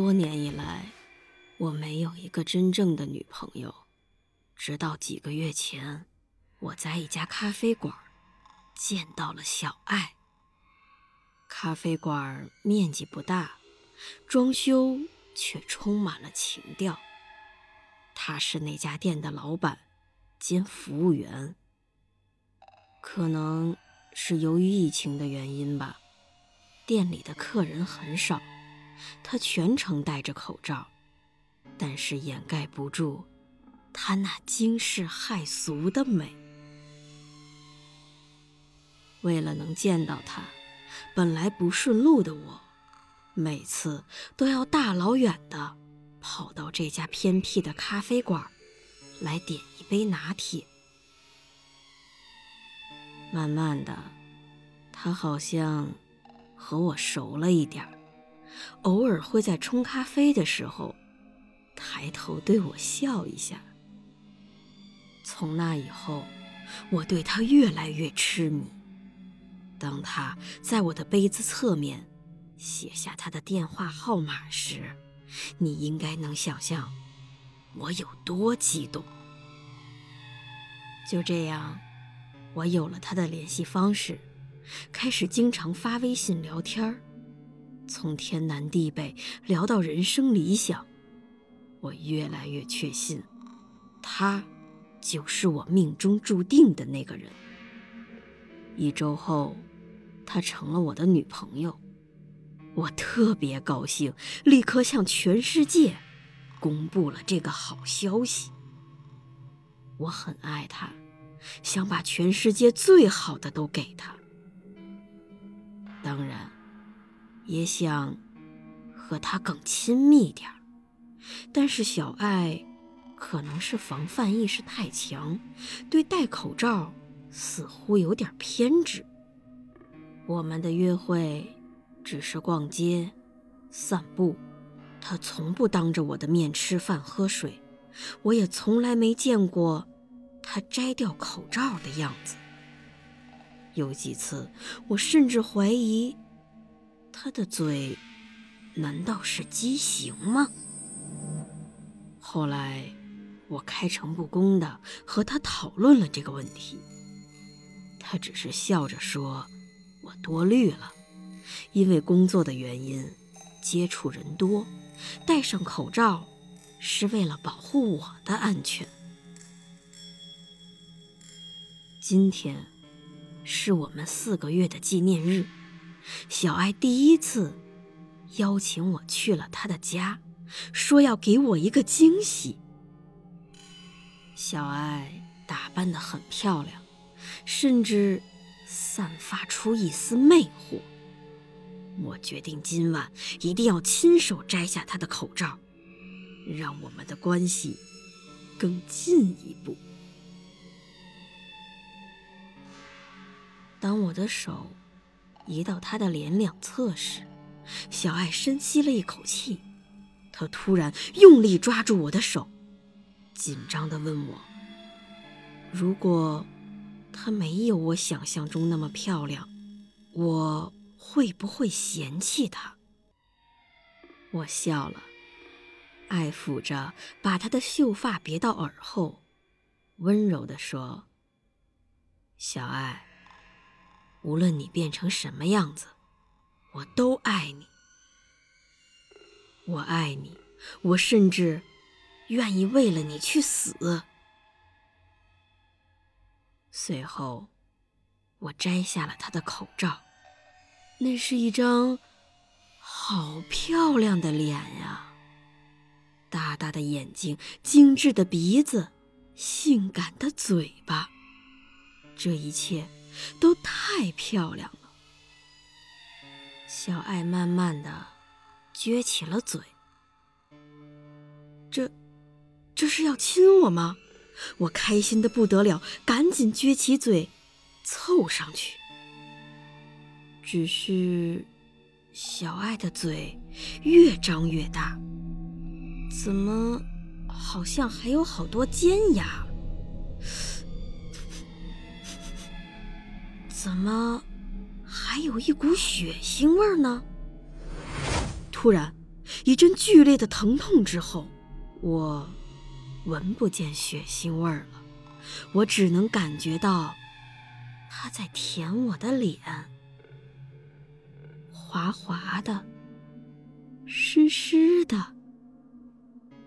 多年以来，我没有一个真正的女朋友。直到几个月前，我在一家咖啡馆见到了小爱。咖啡馆面积不大，装修却充满了情调。他是那家店的老板兼服务员。可能是由于疫情的原因吧，店里的客人很少。他全程戴着口罩，但是掩盖不住他那惊世骇俗的美。为了能见到他，本来不顺路的我，每次都要大老远的跑到这家偏僻的咖啡馆来点一杯拿铁。慢慢的，他好像和我熟了一点儿。偶尔会在冲咖啡的时候，抬头对我笑一下。从那以后，我对他越来越痴迷。当他在我的杯子侧面写下他的电话号码时，你应该能想象我有多激动。就这样，我有了他的联系方式，开始经常发微信聊天儿。从天南地北聊到人生理想，我越来越确信，他就是我命中注定的那个人。一周后，她成了我的女朋友，我特别高兴，立刻向全世界公布了这个好消息。我很爱她，想把全世界最好的都给她。当然。也想和他更亲密点儿，但是小爱可能是防范意识太强，对戴口罩似乎有点偏执。我们的约会只是逛街、散步，他从不当着我的面吃饭喝水，我也从来没见过他摘掉口罩的样子。有几次，我甚至怀疑。他的嘴难道是畸形吗？后来我开诚布公的和他讨论了这个问题，他只是笑着说：“我多虑了，因为工作的原因，接触人多，戴上口罩是为了保护我的安全。”今天是我们四个月的纪念日。小爱第一次邀请我去了他的家，说要给我一个惊喜。小爱打扮得很漂亮，甚至散发出一丝魅惑。我决定今晚一定要亲手摘下她的口罩，让我们的关系更进一步。当我的手。移到他的脸两侧时，小爱深吸了一口气，她突然用力抓住我的手，紧张地问我：“如果她没有我想象中那么漂亮，我会不会嫌弃她？”我笑了，爱抚着把她的秀发别到耳后，温柔地说：“小爱。”无论你变成什么样子，我都爱你。我爱你，我甚至愿意为了你去死。随后，我摘下了他的口罩，那是一张好漂亮的脸呀，大大的眼睛，精致的鼻子，性感的嘴巴，这一切。都太漂亮了。小爱慢慢的撅起了嘴。这，这是要亲我吗？我开心的不得了，赶紧撅起嘴，凑上去。只是，小爱的嘴越张越大，怎么好像还有好多尖牙？怎么还有一股血腥味呢？突然，一阵剧烈的疼痛之后，我。闻不见血腥味了，我只能感觉到他在舔我的脸，滑滑的，湿湿的。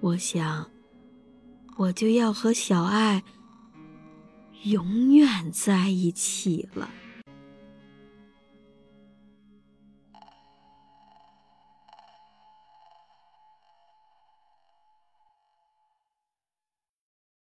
我想，我就要和小爱永远在一起了。